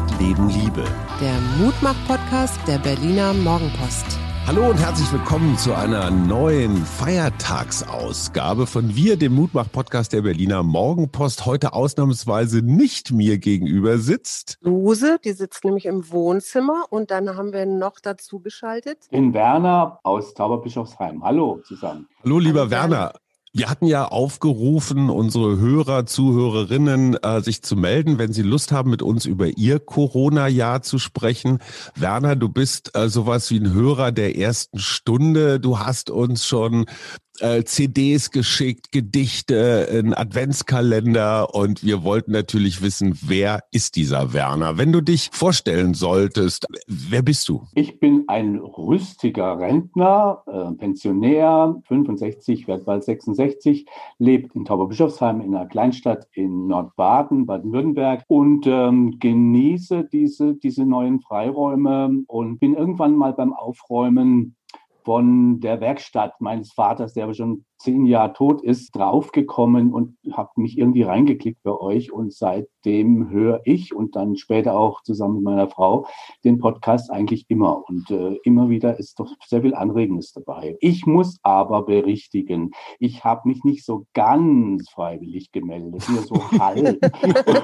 Arbeit, Leben, Liebe. Der Mutmach-Podcast der Berliner Morgenpost. Hallo und herzlich willkommen zu einer neuen Feiertagsausgabe von Wir, dem Mutmach-Podcast der Berliner Morgenpost. Heute ausnahmsweise nicht mir gegenüber sitzt. Lose, die sitzt nämlich im Wohnzimmer und dann haben wir noch dazu geschaltet. In Werner aus Tauberbischofsheim. Hallo zusammen. Hallo, lieber Hallo, Werner. Wir hatten ja aufgerufen, unsere Hörer, Zuhörerinnen, äh, sich zu melden, wenn sie Lust haben, mit uns über ihr Corona-Jahr zu sprechen. Werner, du bist äh, sowas wie ein Hörer der ersten Stunde. Du hast uns schon äh, CDs geschickt, Gedichte, ein Adventskalender und wir wollten natürlich wissen, wer ist dieser Werner? Wenn du dich vorstellen solltest, wer bist du? Ich bin ein rüstiger Rentner, äh, Pensionär, 65, werde bald 66, lebt in Tauberbischofsheim in einer Kleinstadt in Nordbaden, Baden-Württemberg und ähm, genieße diese, diese neuen Freiräume und bin irgendwann mal beim Aufräumen von der Werkstatt meines Vaters, der aber schon zehn Jahre tot ist, draufgekommen und habe mich irgendwie reingeklickt bei euch. Und seitdem höre ich und dann später auch zusammen mit meiner Frau den Podcast eigentlich immer. Und äh, immer wieder ist doch sehr viel Anregendes dabei. Ich muss aber berichtigen, ich habe mich nicht so ganz freiwillig gemeldet, nur so halb.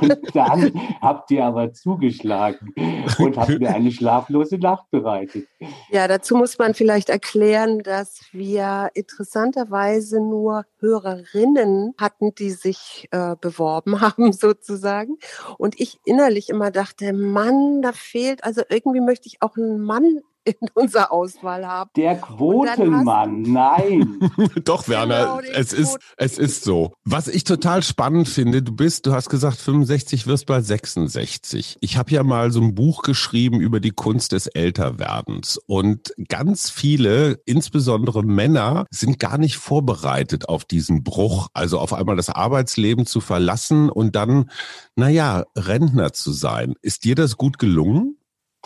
und dann habt ihr aber zugeschlagen und habt mir eine schlaflose Nacht bereitet. Ja, dazu muss man vielleicht erklären, dass wir interessanterweise teilweise nur Hörerinnen hatten, die sich äh, beworben haben sozusagen. Und ich innerlich immer dachte, Mann, da fehlt, also irgendwie möchte ich auch einen Mann in unserer Auswahl haben. Der Quotenmann, nein. Doch, Werner, genau, es, ist, es ist so. Was ich total spannend finde, du bist, du hast gesagt, 65 wirst bald 66. Ich habe ja mal so ein Buch geschrieben über die Kunst des Älterwerdens. Und ganz viele, insbesondere Männer, sind gar nicht vorbereitet auf diesen Bruch, also auf einmal das Arbeitsleben zu verlassen und dann, naja, Rentner zu sein. Ist dir das gut gelungen?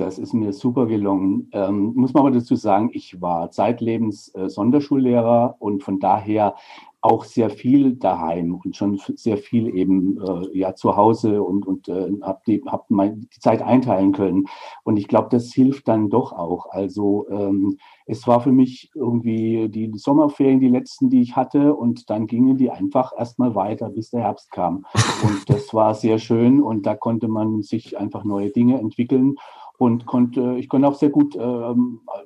Das ist mir super gelungen. Ähm, muss man aber dazu sagen, ich war zeitlebens äh, Sonderschullehrer und von daher auch sehr viel daheim und schon sehr viel eben äh, ja zu Hause und und äh, habe die hab die Zeit einteilen können. Und ich glaube das hilft dann doch auch. Also ähm, es war für mich irgendwie die Sommerferien die letzten die ich hatte und dann gingen die einfach erstmal weiter bis der Herbst kam. Und das war sehr schön und da konnte man sich einfach neue Dinge entwickeln und konnte, ich konnte auch sehr gut äh,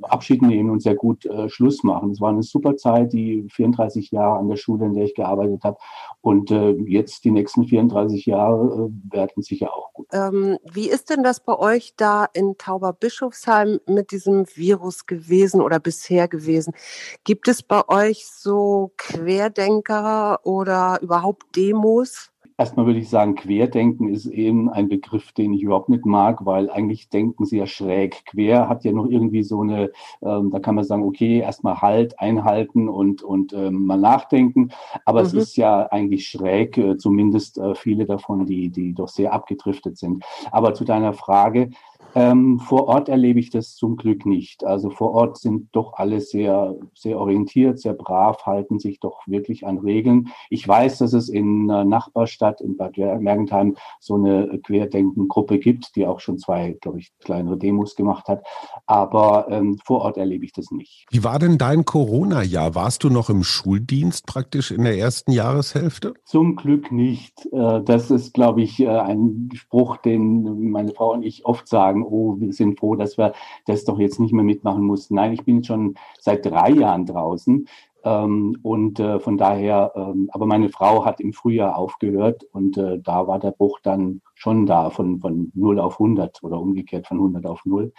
Abschied nehmen und sehr gut äh, Schluss machen. Es war eine super Zeit, die 34 Jahre an der Schule, in der ich gearbeitet habe. Und äh, jetzt die nächsten 34 Jahre äh, werden sicher auch gut. Ähm, wie ist denn das bei euch da in Tauberbischofsheim mit diesem Virus gewesen oder bisher gewesen? Gibt es bei euch so Querdenker oder überhaupt Demos? Erstmal würde ich sagen, Querdenken ist eben ein Begriff, den ich überhaupt nicht mag, weil eigentlich denken sie ja schräg. Quer hat ja noch irgendwie so eine, ähm, da kann man sagen, okay, erstmal Halt, einhalten und, und ähm, mal nachdenken. Aber mhm. es ist ja eigentlich schräg, äh, zumindest äh, viele davon, die, die doch sehr abgedriftet sind. Aber zu deiner Frage, ähm, vor Ort erlebe ich das zum Glück nicht. Also vor Ort sind doch alle sehr, sehr orientiert, sehr brav, halten sich doch wirklich an Regeln. Ich weiß, dass es in einer Nachbarstadt in Bad Mergentheim so eine Querdenken-Gruppe gibt, die auch schon zwei, glaube ich, kleinere Demos gemacht hat. Aber ähm, vor Ort erlebe ich das nicht. Wie war denn dein Corona-Jahr? Warst du noch im Schuldienst praktisch in der ersten Jahreshälfte? Zum Glück nicht. Äh, das ist, glaube ich, äh, ein Spruch, den meine Frau und ich oft sagen oh, wir sind froh, dass wir das doch jetzt nicht mehr mitmachen mussten. Nein, ich bin schon seit drei Jahren draußen. Ähm, und äh, von daher, ähm, aber meine Frau hat im Frühjahr aufgehört und äh, da war der Bruch dann schon da von, von 0 auf 100 oder umgekehrt von 100 auf 0.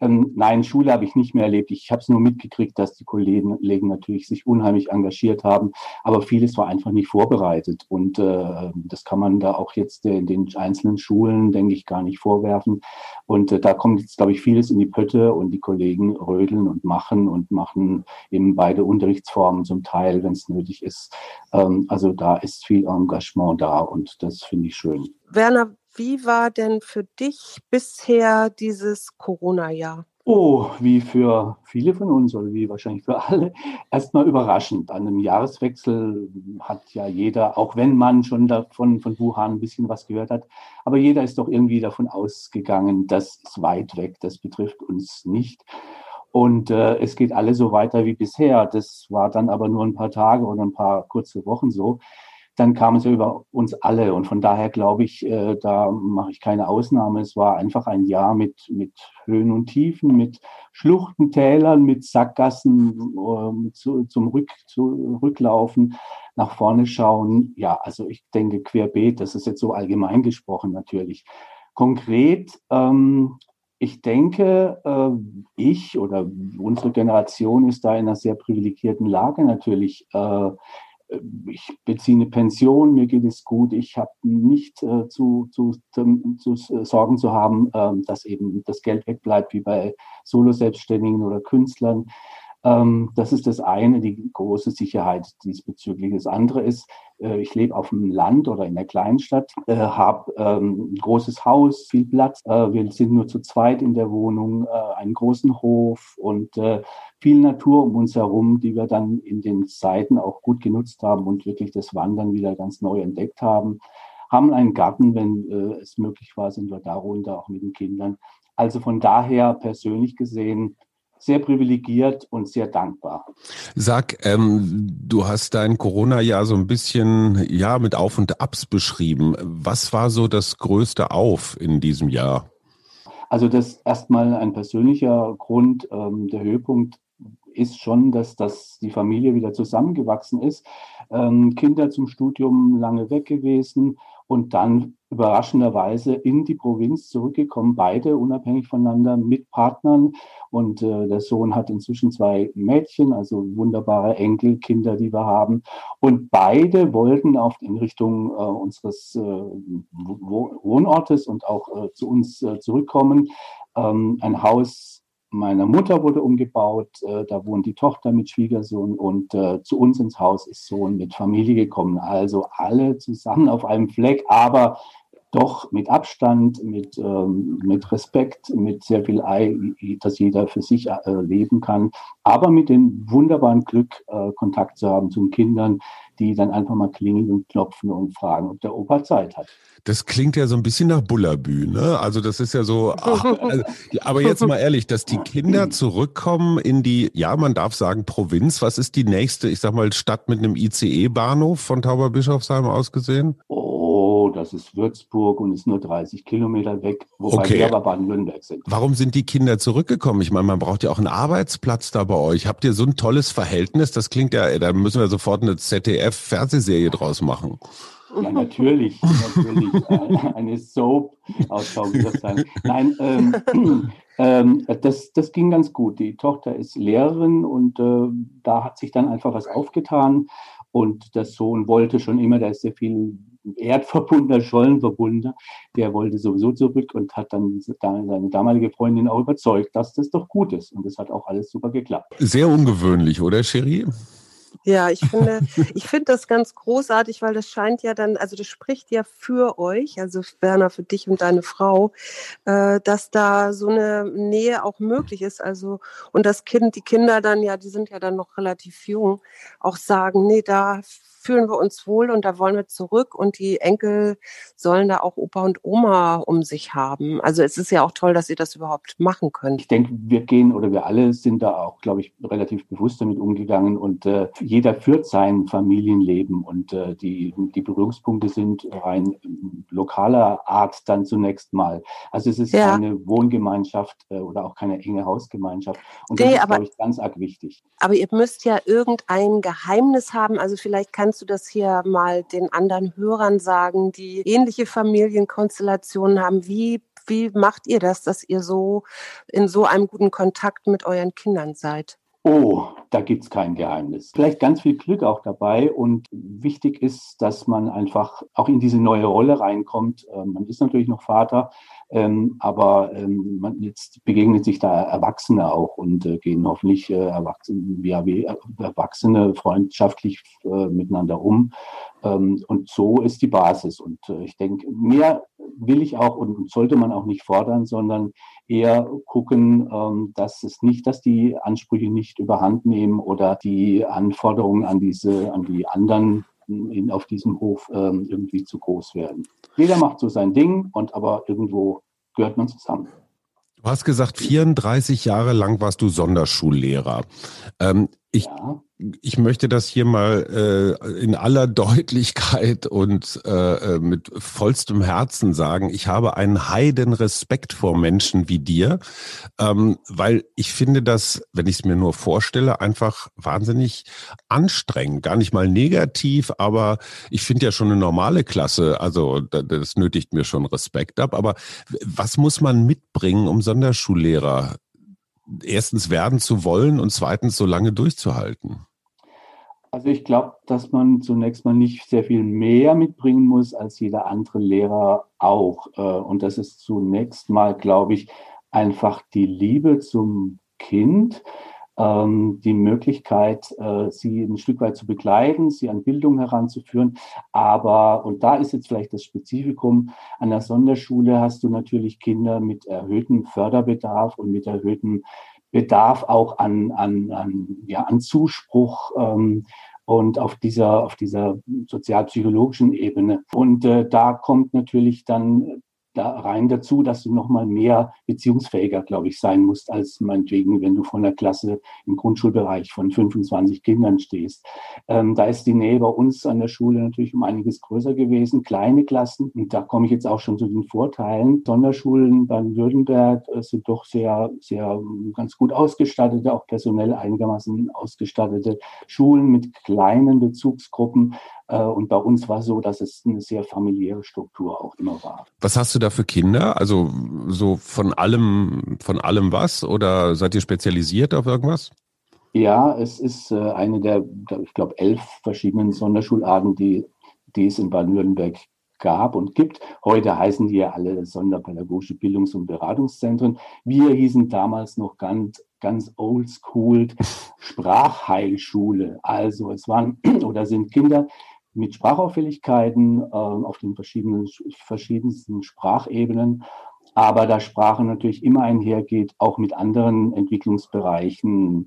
Ähm, nein, Schule habe ich nicht mehr erlebt. Ich habe es nur mitgekriegt, dass die Kollegen natürlich sich unheimlich engagiert haben, aber vieles war einfach nicht vorbereitet. Und äh, das kann man da auch jetzt in den einzelnen Schulen, denke ich, gar nicht vorwerfen. Und äh, da kommt jetzt, glaube ich, vieles in die Pötte und die Kollegen rödeln und machen und machen eben beide Unterrichtsformen zum Teil, wenn es nötig ist. Ähm, also da ist viel Engagement da und das finde ich schön. Werner, wie war denn für dich bisher dieses Corona-Jahr? Oh, wie für viele von uns oder wie wahrscheinlich für alle, erstmal überraschend. An einem Jahreswechsel hat ja jeder, auch wenn man schon davon von Wuhan ein bisschen was gehört hat, aber jeder ist doch irgendwie davon ausgegangen, das ist weit weg, das betrifft uns nicht. Und äh, es geht alle so weiter wie bisher. Das war dann aber nur ein paar Tage oder ein paar kurze Wochen so dann kam es ja über uns alle. Und von daher glaube ich, äh, da mache ich keine Ausnahme. Es war einfach ein Jahr mit, mit Höhen und Tiefen, mit Schluchten, Tälern, mit Sackgassen, äh, zu, zum Rück, zu, Rücklaufen, nach vorne schauen. Ja, also ich denke querbeet, das ist jetzt so allgemein gesprochen natürlich. Konkret, ähm, ich denke, äh, ich oder unsere Generation ist da in einer sehr privilegierten Lage natürlich. Äh, äh, ich beziehe eine Pension, mir geht es gut, ich habe nicht äh, zu, zu, zu, zu, Sorgen zu haben, äh, dass eben das Geld wegbleibt, wie bei Solo-Selbstständigen oder Künstlern. Ähm, das ist das eine, die große Sicherheit diesbezüglich. Das andere ist, äh, ich lebe auf dem Land oder in der Kleinstadt, äh, habe ähm, ein großes Haus, viel Platz. Äh, wir sind nur zu zweit in der Wohnung, einen großen Hof und viel Natur um uns herum, die wir dann in den Zeiten auch gut genutzt haben und wirklich das Wandern wieder ganz neu entdeckt haben. Haben einen Garten, wenn es möglich war, sind wir darunter auch mit den Kindern. Also von daher persönlich gesehen, sehr privilegiert und sehr dankbar. Sag, ähm, du hast dein Corona-Jahr so ein bisschen ja mit Auf und Abs beschrieben. Was war so das größte Auf in diesem Jahr? Also das erstmal ein persönlicher Grund. Ähm, der Höhepunkt ist schon, dass, dass die Familie wieder zusammengewachsen ist. Ähm, Kinder zum Studium lange weg gewesen und dann überraschenderweise in die Provinz zurückgekommen, beide unabhängig voneinander mit Partnern. Und äh, der Sohn hat inzwischen zwei Mädchen, also wunderbare Enkelkinder, die wir haben. Und beide wollten auf in Richtung äh, unseres äh, Wohnortes und auch äh, zu uns äh, zurückkommen. Ähm, ein Haus meiner Mutter wurde umgebaut, äh, da wohnt die Tochter mit Schwiegersohn und äh, zu uns ins Haus ist Sohn mit Familie gekommen. Also alle zusammen auf einem Fleck, aber doch mit Abstand, mit, ähm, mit Respekt, mit sehr viel Ei, dass jeder für sich äh, leben kann, aber mit dem wunderbaren Glück, äh, Kontakt zu haben zu den Kindern, die dann einfach mal klingeln und klopfen und fragen, ob der Opa Zeit hat. Das klingt ja so ein bisschen nach Bullabü, ne? Also das ist ja so, ach, also, aber jetzt mal ehrlich, dass die Kinder zurückkommen in die, ja, man darf sagen Provinz. Was ist die nächste, ich sag mal, Stadt mit einem ICE-Bahnhof von Tauberbischofsheim aus gesehen? Oh das ist Würzburg und ist nur 30 Kilometer weg, wobei okay. wir aber Baden-Württemberg sind. Warum sind die Kinder zurückgekommen? Ich meine, man braucht ja auch einen Arbeitsplatz da bei euch. Habt ihr so ein tolles Verhältnis? Das klingt ja, da müssen wir sofort eine ZDF-Fernsehserie draus machen. Ja, natürlich, natürlich. Eine Soap aus Taubersheim. Nein, ähm, ähm, das, das ging ganz gut. Die Tochter ist Lehrerin und äh, da hat sich dann einfach was aufgetan. Und der Sohn wollte schon immer, da ist sehr viel erdverbundener, Schollenverbundener, der wollte sowieso zurück und hat dann seine damalige Freundin auch überzeugt, dass das doch gut ist. Und das hat auch alles super geklappt. Sehr ungewöhnlich, oder Cherie? Ja, ich finde, ich finde das ganz großartig, weil das scheint ja dann, also das spricht ja für euch, also Werner, für dich und deine Frau, äh, dass da so eine Nähe auch möglich ist. Also und das Kind, die Kinder dann ja, die sind ja dann noch relativ jung, auch sagen, nee, da fühlen wir uns wohl und da wollen wir zurück und die Enkel sollen da auch Opa und Oma um sich haben. Also es ist ja auch toll, dass ihr das überhaupt machen könnt. Ich denke, wir gehen oder wir alle sind da auch, glaube ich, relativ bewusst damit umgegangen und äh, jeder führt sein Familienleben und äh, die, die Berührungspunkte sind rein lokaler Art dann zunächst mal. Also es ist ja. keine Wohngemeinschaft äh, oder auch keine enge Hausgemeinschaft und das nee, ist, glaube ich, ganz arg wichtig. Aber ihr müsst ja irgendein Geheimnis haben, also vielleicht kannst Kannst du das hier mal den anderen Hörern sagen, die ähnliche Familienkonstellationen haben? Wie, wie macht ihr das, dass ihr so in so einem guten Kontakt mit euren Kindern seid? Oh, da gibt es kein Geheimnis. Vielleicht ganz viel Glück auch dabei. Und wichtig ist, dass man einfach auch in diese neue Rolle reinkommt. Ähm, man ist natürlich noch Vater, ähm, aber ähm, man jetzt begegnet sich da Erwachsene auch und äh, gehen hoffentlich äh, Erwachsene, ja, wie Erwachsene freundschaftlich äh, miteinander um. Und so ist die Basis. Und äh, ich denke, mehr will ich auch und sollte man auch nicht fordern, sondern eher gucken, ähm, dass es nicht, dass die Ansprüche nicht überhand nehmen oder die Anforderungen an diese, an die anderen in, auf diesem Hof ähm, irgendwie zu groß werden. Jeder macht so sein Ding und aber irgendwo gehört man zusammen. Du hast gesagt, 34 Jahre lang warst du Sonderschullehrer. Ähm, ich, ja ich möchte das hier mal äh, in aller Deutlichkeit und äh, äh, mit vollstem Herzen sagen. Ich habe einen heiden Respekt vor Menschen wie dir, ähm, weil ich finde das, wenn ich es mir nur vorstelle, einfach wahnsinnig anstrengend. Gar nicht mal negativ, aber ich finde ja schon eine normale Klasse, also das nötigt mir schon Respekt ab. Aber was muss man mitbringen, um Sonderschullehrer erstens werden zu wollen und zweitens so lange durchzuhalten? Also ich glaube, dass man zunächst mal nicht sehr viel mehr mitbringen muss als jeder andere Lehrer auch. Äh, und das ist zunächst mal, glaube ich, einfach die Liebe zum Kind, ähm, die Möglichkeit, äh, sie ein Stück weit zu begleiten, sie an Bildung heranzuführen. Aber, und da ist jetzt vielleicht das Spezifikum, an der Sonderschule hast du natürlich Kinder mit erhöhtem Förderbedarf und mit erhöhtem Bedarf auch an, an, an, ja, an Zuspruch ähm, und auf dieser, auf dieser sozialpsychologischen Ebene. Und äh, da kommt natürlich dann da rein dazu, dass du nochmal mehr beziehungsfähiger, glaube ich, sein musst, als meinetwegen, wenn du von der Klasse im Grundschulbereich von 25 Kindern stehst. Ähm, da ist die Nähe bei uns an der Schule natürlich um einiges größer gewesen, kleine Klassen. Und da komme ich jetzt auch schon zu den Vorteilen. Sonderschulen Baden-Württemberg äh, sind doch sehr, sehr ganz gut ausgestattete, auch personell einigermaßen ausgestattete Schulen mit kleinen Bezugsgruppen. Äh, und bei uns war so, dass es eine sehr familiäre Struktur auch immer war. Was hast du da für Kinder? Also so von allem, von allem was? Oder seid ihr spezialisiert auf irgendwas? Ja, es ist äh, eine der, ich glaube, elf verschiedenen Sonderschularten, die, die es in Baden-Württemberg gab und gibt. Heute heißen die ja alle Sonderpädagogische Bildungs- und Beratungszentren. Wir hießen damals noch ganz, ganz oldschool Sprachheilschule. Also es waren oder sind Kinder, mit Sprachauffälligkeiten äh, auf den verschiedenen, verschiedensten Sprachebenen. Aber da Sprache natürlich immer einhergeht, auch mit anderen Entwicklungsbereichen,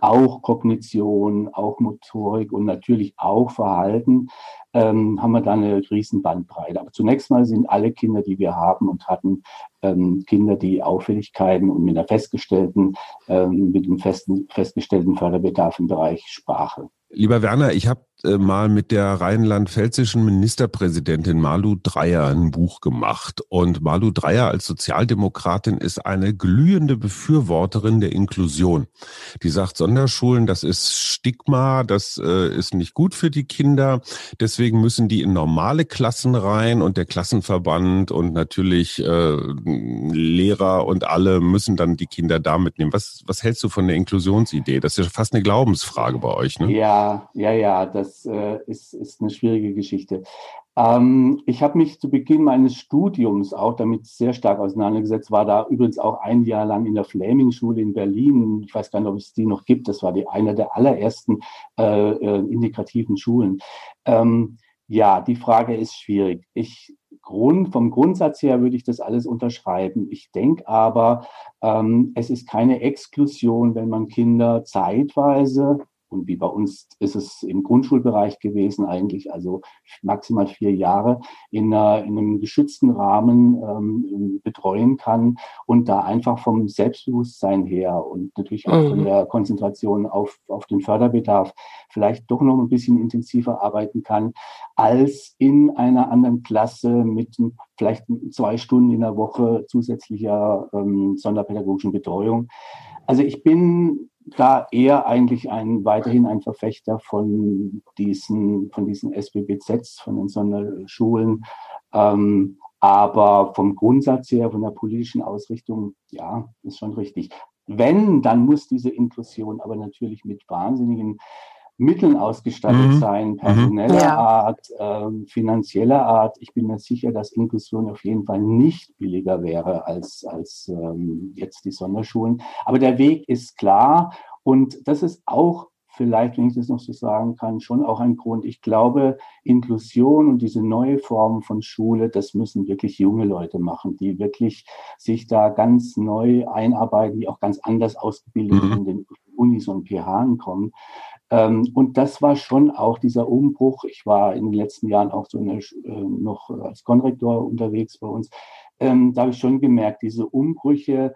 auch Kognition, auch Motorik und natürlich auch Verhalten, ähm, haben wir da eine riesen Bandbreite. Aber zunächst mal sind alle Kinder, die wir haben und hatten, ähm, Kinder, die Auffälligkeiten und mit einer festgestellten, ähm, mit einem festen, festgestellten Förderbedarf im Bereich Sprache. Lieber Werner, ich habe mal mit der rheinland-pfälzischen Ministerpräsidentin Malu Dreyer ein Buch gemacht. Und Malu Dreyer als Sozialdemokratin ist eine glühende Befürworterin der Inklusion. Die sagt, Sonderschulen, das ist Stigma, das äh, ist nicht gut für die Kinder. Deswegen müssen die in normale Klassen rein und der Klassenverband und natürlich äh, Lehrer und alle müssen dann die Kinder da mitnehmen. Was, was hältst du von der Inklusionsidee? Das ist ja fast eine Glaubensfrage bei euch, ne? Ja, ja, ja. Das das äh, ist, ist eine schwierige Geschichte. Ähm, ich habe mich zu Beginn meines Studiums auch damit sehr stark auseinandergesetzt, war da übrigens auch ein Jahr lang in der Fleming-Schule in Berlin. Ich weiß gar nicht, ob es die noch gibt. Das war die eine der allerersten äh, äh, integrativen Schulen. Ähm, ja, die Frage ist schwierig. Ich Grund, vom Grundsatz her würde ich das alles unterschreiben. Ich denke aber, ähm, es ist keine Exklusion, wenn man Kinder zeitweise und wie bei uns ist es im Grundschulbereich gewesen eigentlich, also maximal vier Jahre in, einer, in einem geschützten Rahmen ähm, betreuen kann und da einfach vom Selbstbewusstsein her und natürlich auch von mhm. der Konzentration auf, auf den Förderbedarf vielleicht doch noch ein bisschen intensiver arbeiten kann, als in einer anderen Klasse mit vielleicht zwei Stunden in der Woche zusätzlicher ähm, sonderpädagogischen Betreuung. Also ich bin da eher eigentlich ein, weiterhin ein Verfechter von diesen, von diesen SBBZs, von den Sonderschulen. Ähm, aber vom Grundsatz her, von der politischen Ausrichtung, ja, ist schon richtig. Wenn, dann muss diese Inklusion aber natürlich mit wahnsinnigen Mitteln ausgestattet mhm. sein, mhm. personeller ja. Art, äh, finanzieller Art. Ich bin mir sicher, dass Inklusion auf jeden Fall nicht billiger wäre als, als ähm, jetzt die Sonderschulen. Aber der Weg ist klar und das ist auch vielleicht, wenn ich das noch so sagen kann, schon auch ein Grund. Ich glaube, Inklusion und diese neue Form von Schule, das müssen wirklich junge Leute machen, die wirklich sich da ganz neu einarbeiten, die auch ganz anders ausgebildet mhm. in den Unis und PH kommen. Ähm, und das war schon auch dieser Umbruch. Ich war in den letzten Jahren auch so der, äh, noch als Konrektor unterwegs bei uns. Ähm, da habe ich schon gemerkt, diese Umbrüche,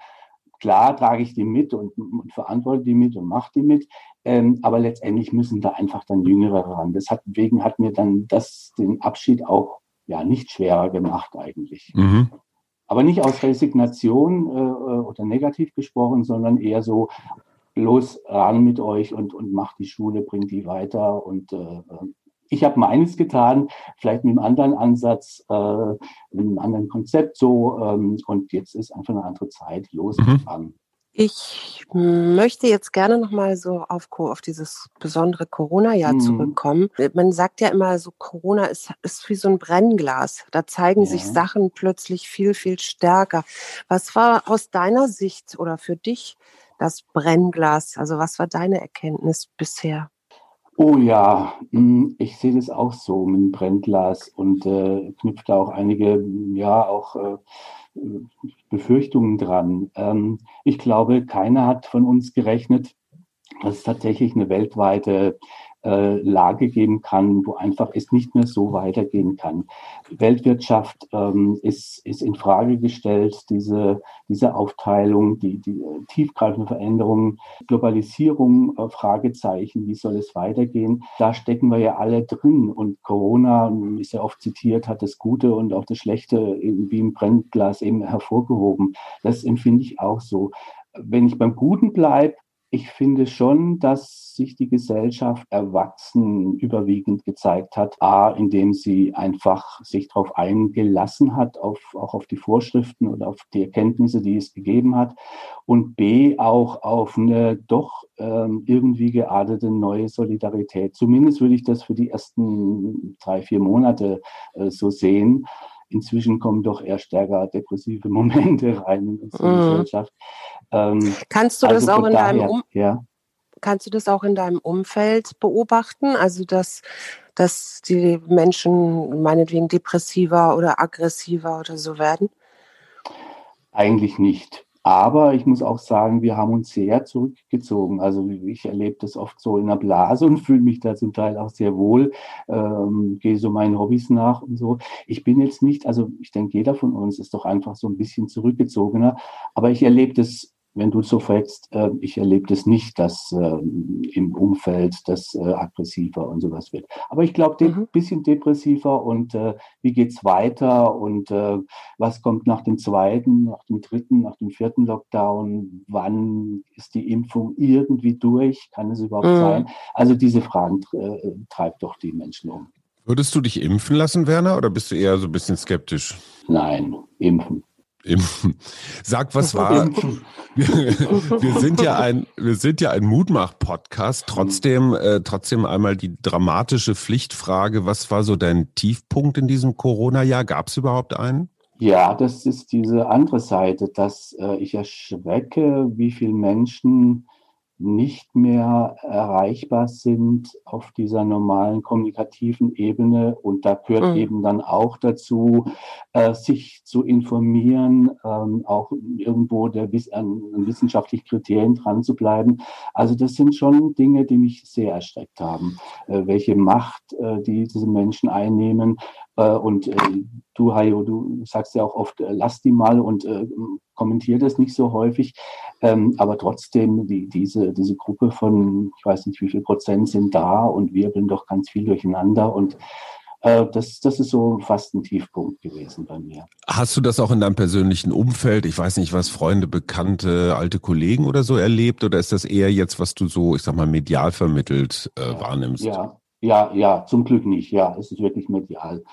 klar trage ich die mit und, und verantworte die mit und mache die mit. Ähm, aber letztendlich müssen da einfach dann Jüngere ran. Deswegen hat mir dann das den Abschied auch ja nicht schwerer gemacht eigentlich. Mhm. Aber nicht aus Resignation äh, oder negativ gesprochen, sondern eher so los ran mit euch und, und macht die Schule, bringt die weiter. Und äh, ich habe meines getan, vielleicht mit einem anderen Ansatz, äh, mit einem anderen Konzept so. Ähm, und jetzt ist einfach eine andere Zeit. Los mhm. Ich möchte jetzt gerne nochmal so auf, auf dieses besondere Corona-Jahr mhm. zurückkommen. Man sagt ja immer so, Corona ist, ist wie so ein Brennglas. Da zeigen ja. sich Sachen plötzlich viel, viel stärker. Was war aus deiner Sicht oder für dich das Brennglas? Also was war deine Erkenntnis bisher? Oh ja, hm, ich sehe das auch so mit dem Brennglas und äh, knüpft da auch einige, ja, auch äh, Befürchtungen dran. Ähm, ich glaube, keiner hat von uns gerechnet, dass es tatsächlich eine weltweite Lage geben kann, wo einfach es nicht mehr so weitergehen kann. Weltwirtschaft ähm, ist, ist in Frage gestellt, diese, diese Aufteilung, die, die äh, tiefgreifende Veränderungen, Globalisierung, äh, Fragezeichen, wie soll es weitergehen? Da stecken wir ja alle drin und Corona ist ja oft zitiert, hat das Gute und auch das Schlechte wie im Brennglas eben hervorgehoben. Das empfinde ich auch so. Wenn ich beim Guten bleibe, ich finde schon, dass sich die Gesellschaft erwachsen überwiegend gezeigt hat. A, indem sie einfach sich darauf eingelassen hat, auf, auch auf die Vorschriften oder auf die Erkenntnisse, die es gegeben hat. Und B, auch auf eine doch ähm, irgendwie geartete neue Solidarität. Zumindest würde ich das für die ersten drei, vier Monate äh, so sehen. Inzwischen kommen doch eher stärker depressive Momente rein in unsere mhm. Gesellschaft. Ähm, kannst du also das auch in daher, deinem um ja. Kannst du das auch in deinem Umfeld beobachten? Also dass, dass die Menschen meinetwegen depressiver oder aggressiver oder so werden? Eigentlich nicht. Aber ich muss auch sagen, wir haben uns sehr zurückgezogen. Also ich erlebe das oft so in der Blase und fühle mich da zum Teil auch sehr wohl, ähm, gehe so meinen Hobbys nach und so. Ich bin jetzt nicht, also ich denke, jeder von uns ist doch einfach so ein bisschen zurückgezogener. Aber ich erlebe das wenn du so fragst, äh, ich erlebe das nicht, dass äh, im Umfeld das äh, aggressiver und sowas wird. Aber ich glaube, ein mhm. bisschen depressiver und äh, wie geht's weiter und äh, was kommt nach dem zweiten, nach dem dritten, nach dem vierten Lockdown? Wann ist die Impfung irgendwie durch? Kann es überhaupt mhm. sein? Also diese Fragen äh, treibt doch die Menschen um. Würdest du dich impfen lassen, Werner, oder bist du eher so ein bisschen skeptisch? Nein, impfen. Impfen. Sag, was war? Wir, sind ja ein, wir sind ja ein Mutmach-Podcast. Trotzdem, äh, trotzdem einmal die dramatische Pflichtfrage: Was war so dein Tiefpunkt in diesem Corona-Jahr? Gab es überhaupt einen? Ja, das ist diese andere Seite, dass äh, ich erschrecke, wie viele Menschen nicht mehr erreichbar sind auf dieser normalen kommunikativen Ebene. Und da gehört mhm. eben dann auch dazu, äh, sich zu informieren, ähm, auch irgendwo der, an, an wissenschaftlichen Kriterien dran zu bleiben. Also das sind schon Dinge, die mich sehr erschreckt haben, äh, welche Macht äh, die diese Menschen einnehmen. Äh, und äh, du, Hayo, du sagst ja auch oft, äh, lass die mal und kommentiere das nicht so häufig. Ähm, aber trotzdem, die, diese, diese Gruppe von, ich weiß nicht wie viel Prozent sind da und wirbeln doch ganz viel durcheinander und das, das ist so fast ein Tiefpunkt gewesen bei mir. Hast du das auch in deinem persönlichen Umfeld, ich weiß nicht, was Freunde, Bekannte, alte Kollegen oder so erlebt oder ist das eher jetzt, was du so, ich sag mal, medial vermittelt äh, wahrnimmst? Ja, ja, ja, zum Glück nicht. Ja, es ist wirklich medial.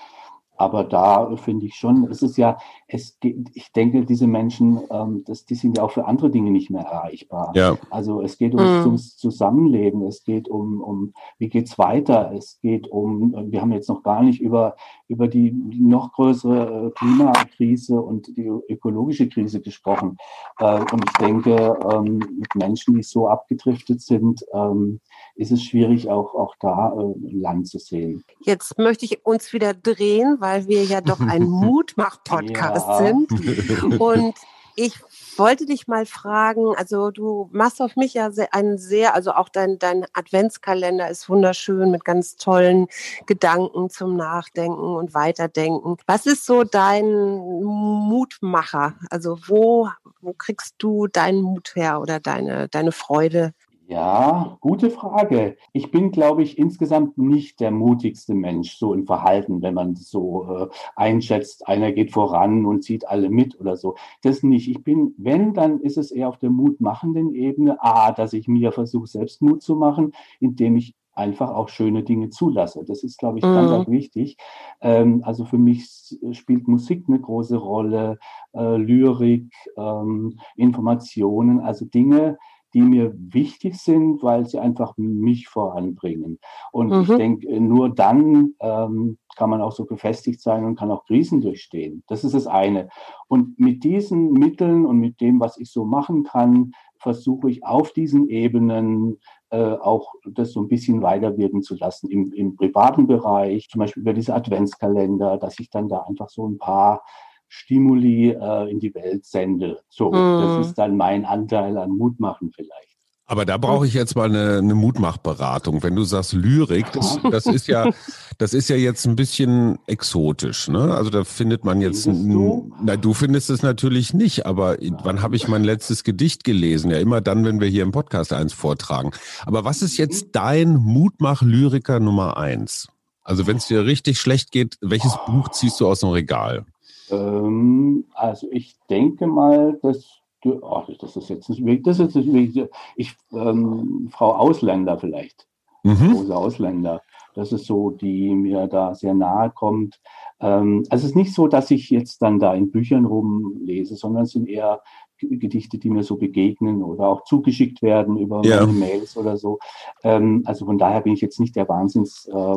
Aber da finde ich schon, es ist ja, es, ich denke, diese Menschen, ähm, das, die sind ja auch für andere Dinge nicht mehr erreichbar. Ja. Also es geht ums, mhm. ums Zusammenleben, es geht um, um wie geht's weiter, es geht um, wir haben jetzt noch gar nicht über, über die, die noch größere äh, Klimakrise und die ökologische Krise gesprochen. Äh, und ich denke, ähm, mit Menschen, die so abgedriftet sind, ähm, ist es schwierig, auch, auch da äh, Land zu sehen. Jetzt möchte ich uns wieder drehen, weil wir ja doch ein Mutmach-Podcast ja. sind. Und ich wollte dich mal fragen, also du machst auf mich ja einen sehr, also auch dein, dein Adventskalender ist wunderschön mit ganz tollen Gedanken zum Nachdenken und Weiterdenken. Was ist so dein Mutmacher? Also wo, wo kriegst du deinen Mut her oder deine, deine Freude ja, gute Frage. Ich bin, glaube ich, insgesamt nicht der mutigste Mensch, so im Verhalten, wenn man so äh, einschätzt, einer geht voran und zieht alle mit oder so. Das nicht. Ich bin, wenn, dann ist es eher auf der mutmachenden Ebene. A, dass ich mir versuche, selbst Mut zu machen, indem ich einfach auch schöne Dinge zulasse. Das ist, glaube ich, ganz mhm. wichtig. Ähm, also für mich spielt Musik eine große Rolle, äh, Lyrik, ähm, Informationen, also Dinge, die mir wichtig sind, weil sie einfach mich voranbringen. Und mhm. ich denke, nur dann ähm, kann man auch so gefestigt sein und kann auch Krisen durchstehen. Das ist das eine. Und mit diesen Mitteln und mit dem, was ich so machen kann, versuche ich auf diesen Ebenen äh, auch das so ein bisschen weiterwirken zu lassen im, im privaten Bereich, zum Beispiel über diese Adventskalender, dass ich dann da einfach so ein paar Stimuli äh, in die Welt sende. So, mhm. das ist dann mein Anteil an Mutmachen vielleicht. Aber da brauche ich jetzt mal eine, eine Mutmachberatung. Wenn du sagst Lyrik, das, das ist ja, das ist ja jetzt ein bisschen exotisch, ne? Also da findet man jetzt, du? na du findest es natürlich nicht, aber wann habe ich mein letztes Gedicht gelesen? Ja, immer dann, wenn wir hier im Podcast eins vortragen. Aber was ist jetzt dein Mutmach-Lyriker Nummer eins? Also wenn es dir richtig schlecht geht, welches Buch ziehst du aus dem Regal? Ähm, also ich denke mal, dass du, oh, das ist jetzt nicht das ist nicht ich, ähm, Frau Ausländer vielleicht, mhm. große Ausländer. Das ist so, die mir da sehr nahe kommt. Ähm, also es ist nicht so, dass ich jetzt dann da in Büchern rumlese, sondern es sind eher Gedichte, die mir so begegnen oder auch zugeschickt werden über ja. meine Mails oder so. Ähm, also von daher bin ich jetzt nicht der wahnsinns äh,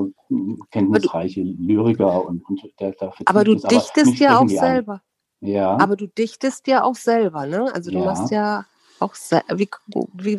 kenntnisreiche Lyriker und, und der dafür. Aber du dichtest ja auch selber. Ja. Aber du dichtest ja auch selber, ne? Also du ja. machst ja auch wie,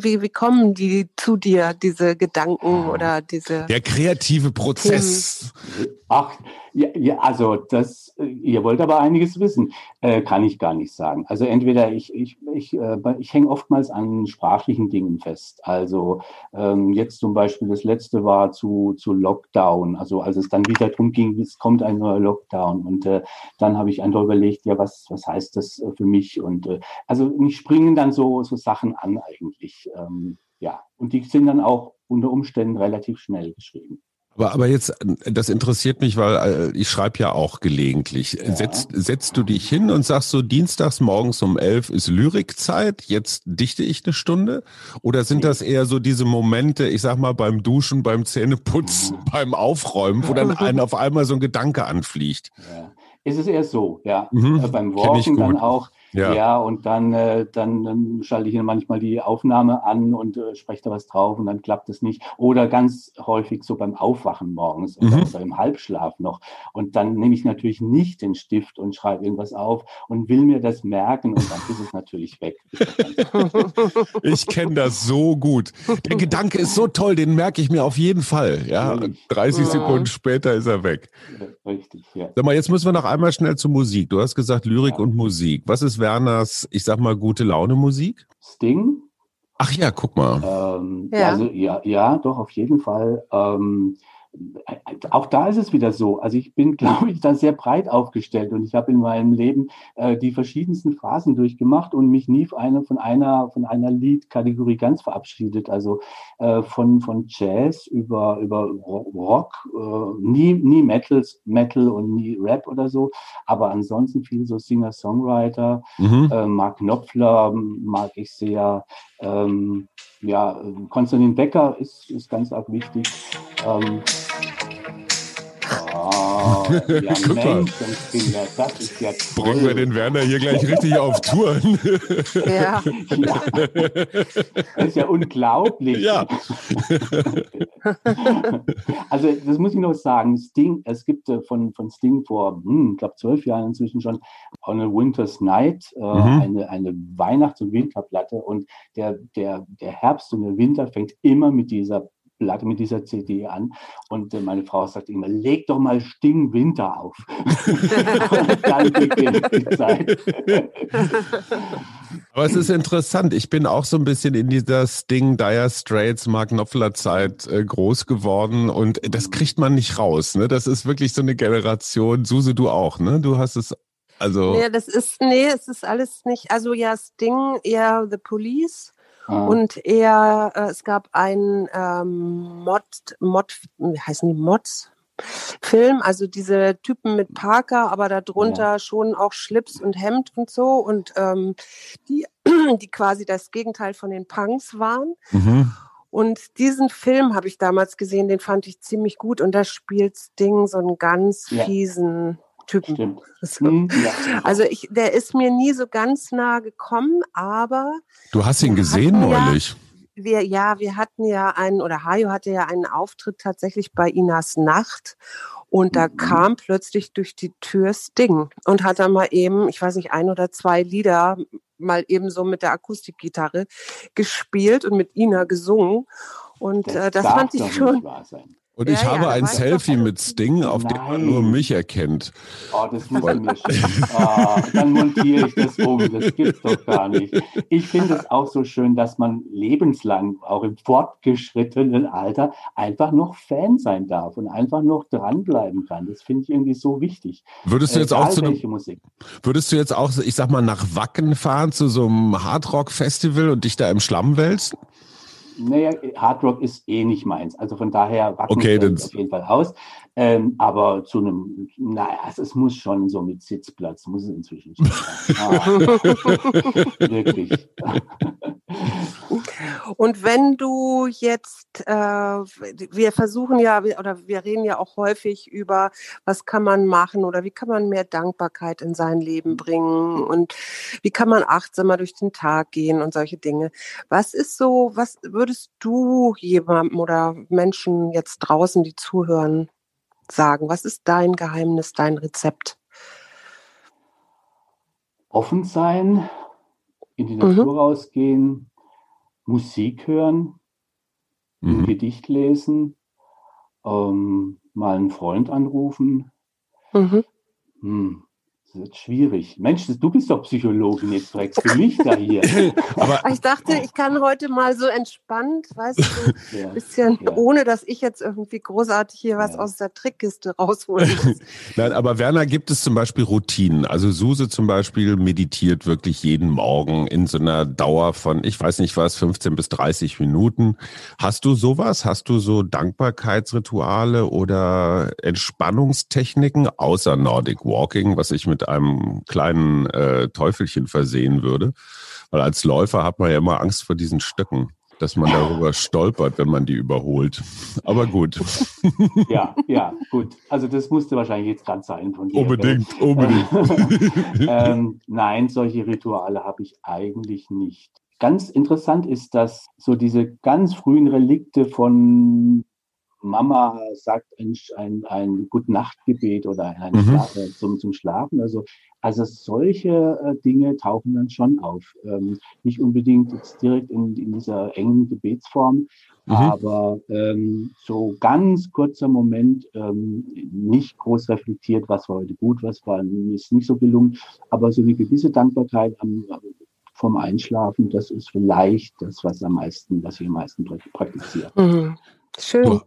wie, wie kommen die zu dir, diese Gedanken oder diese. Der kreative Prozess. Themen? Ach, ja, also das, ihr wollt aber einiges wissen, äh, kann ich gar nicht sagen. Also entweder ich, ich, ich, äh, ich hänge oftmals an sprachlichen Dingen fest. Also ähm, jetzt zum Beispiel das letzte war zu, zu Lockdown, also als es dann wieder darum ging, es kommt ein neuer Lockdown. Und äh, dann habe ich einfach überlegt, ja, was, was heißt das äh, für mich? Und äh, also mich springen dann so, so Sachen an eigentlich. Ähm, ja, und die sind dann auch unter Umständen relativ schnell geschrieben. Aber, aber jetzt, das interessiert mich, weil äh, ich schreibe ja auch gelegentlich. Ja. Setzt, setzt du dich hin und sagst so, dienstags morgens um elf ist Lyrikzeit, jetzt dichte ich eine Stunde? Oder sind das eher so diese Momente, ich sag mal, beim Duschen, beim Zähneputzen, mhm. beim Aufräumen, wo dann einem auf einmal so ein Gedanke anfliegt? Ja. Es ist eher so, ja. Mhm. Äh, beim Walken dann auch ja, ja und dann, äh, dann, schalte ich manchmal die Aufnahme an und äh, spreche da was drauf und dann klappt es nicht. Oder ganz häufig so beim Aufwachen morgens mhm. oder, oder im Halbschlaf noch. Und dann nehme ich natürlich nicht den Stift und schreibe irgendwas auf und will mir das merken und dann ist es natürlich weg. ich kenne das so gut. Der Gedanke ist so toll, den merke ich mir auf jeden Fall. Ja, 30 ja. Sekunden später ist er weg. richtig, ja. Sag mal, jetzt müssen wir noch einmal schnell zur Musik. Du hast gesagt Lyrik ja. und Musik. Was ist Werners, ich sag mal, gute Laune Musik? Sting. Ach ja, guck mal. Ähm, ja. Also ja, ja, doch, auf jeden Fall. Ähm, auch da ist es wieder so. Also ich bin, glaube ich, da sehr breit aufgestellt und ich habe in meinem Leben äh, die verschiedensten Phasen durchgemacht und mich nie von einer, von einer, von einer Liedkategorie ganz verabschiedet. Also äh, von, von Jazz über, über Rock, äh, nie, nie Metal, Metal und nie Rap oder so, aber ansonsten viel so Singer-Songwriter. Mhm. Äh, Mark Knopfler mag ich sehr. Ähm, ja, Konstantin Becker ist, ist ganz arg wichtig. Ähm, ah, Oh, ja, Menschenskinder, das ist ja toll. Bringen wir den Werner hier gleich richtig auf Touren. Ja. ja. Das ist ja unglaublich. Ja. Also, das muss ich noch sagen. Sting, es gibt äh, von, von Sting vor, hm, ich glaube, zwölf Jahren inzwischen schon On a Winter's Night äh, mhm. eine, eine Weihnachts- und Winterplatte. Und der, der, der Herbst und der Winter fängt immer mit dieser Platte mit dieser CD an und äh, meine Frau sagt immer, leg doch mal Sting Winter auf. dann beginnt die Zeit. Aber es ist interessant. Ich bin auch so ein bisschen in dieser Sting, Dire Straits, Mark Knopfler Zeit äh, groß geworden und das kriegt man nicht raus. Ne? Das ist wirklich so eine Generation. Suse, du auch, ne? Du hast es also. Nee, das ist, nee, es ist alles nicht. Also ja, Sting, eher The Police. Ah. Und er, äh, es gab einen ähm, Mod, Mod, wie heißen die Mods? Film, also diese Typen mit Parker, aber darunter ja. schon auch Schlips und Hemd und so und ähm, die, die quasi das Gegenteil von den Punks waren. Mhm. Und diesen Film habe ich damals gesehen, den fand ich ziemlich gut und da spielt Sting so einen ganz ja. Typen. So. Hm, ja. Also ich, der ist mir nie so ganz nah gekommen, aber. Du hast ihn gesehen neulich. Ja, wir, ja, wir hatten ja einen, oder Hajo hatte ja einen Auftritt tatsächlich bei Inas Nacht. Und da mhm. kam plötzlich durch die Tür Sting und hat dann mal eben, ich weiß nicht, ein oder zwei Lieder mal eben so mit der Akustikgitarre gespielt und mit Ina gesungen. Und das, äh, das fand ich schon. Und ja, ich habe ja, ein Selfie mit Sting, auf Nein. dem man nur mich erkennt. Oh, das muss man mir schicken. Oh, dann montiere ich das um. Das gibt's doch gar nicht. Ich finde es auch so schön, dass man lebenslang, auch im fortgeschrittenen Alter, einfach noch Fan sein darf und einfach noch dranbleiben kann. Das finde ich irgendwie so wichtig. Würdest du jetzt Egal auch zu einem, Musik. Würdest du jetzt auch, ich sag mal, nach Wacken fahren zu so einem Hardrock-Festival und dich da im Schlamm wälzen? Naja, Hard Rock ist eh nicht meins. Also von daher wacken okay, das auf jeden Fall aus. Ähm, aber zu einem, naja, es muss schon so mit Sitzplatz, muss es inzwischen schon sein. Ah, wirklich. Und wenn du jetzt, äh, wir versuchen ja, oder wir reden ja auch häufig über, was kann man machen oder wie kann man mehr Dankbarkeit in sein Leben bringen und wie kann man achtsamer durch den Tag gehen und solche Dinge. Was ist so, was würdest du jemandem oder Menschen jetzt draußen, die zuhören, sagen? Was ist dein Geheimnis, dein Rezept? Offen sein, in die Natur mhm. rausgehen, Musik hören, mhm. ein Gedicht lesen, ähm, mal einen Freund anrufen. Mhm. Hm. Das ist schwierig. Mensch, du bist doch Psychologin, jetzt fragst du mich da hier. Aber ich dachte, ich kann heute mal so entspannt, weißt du, ein ja, bisschen, ja. ohne dass ich jetzt irgendwie großartig hier was ja. aus der Trickkiste rausholen muss. Nein, aber Werner, gibt es zum Beispiel Routinen? Also Suse zum Beispiel meditiert wirklich jeden Morgen in so einer Dauer von, ich weiß nicht was, 15 bis 30 Minuten. Hast du sowas? Hast du so Dankbarkeitsrituale oder Entspannungstechniken außer Nordic Walking, was ich mit mit einem kleinen äh, Teufelchen versehen würde. Weil als Läufer hat man ja immer Angst vor diesen Stöcken, dass man darüber stolpert, wenn man die überholt. Aber gut. Ja, ja, gut. Also das musste wahrscheinlich jetzt gerade sein von dir. Unbedingt, unbedingt. ähm, nein, solche Rituale habe ich eigentlich nicht. Ganz interessant ist, dass so diese ganz frühen Relikte von Mama sagt ein, ein, ein Gute-Nacht-Gebet oder ein mhm. Schlaf, äh, zum, zum Schlafen. Also, also solche äh, Dinge tauchen dann schon auf. Ähm, nicht unbedingt jetzt direkt in, in dieser engen Gebetsform, mhm. aber ähm, so ganz kurzer Moment, ähm, nicht groß reflektiert, was war heute gut, was war ist nicht so gelungen, aber so eine gewisse Dankbarkeit am, vom Einschlafen, das ist vielleicht das, was am meisten, was ich am meisten praktiziere. Mhm. Schön. Du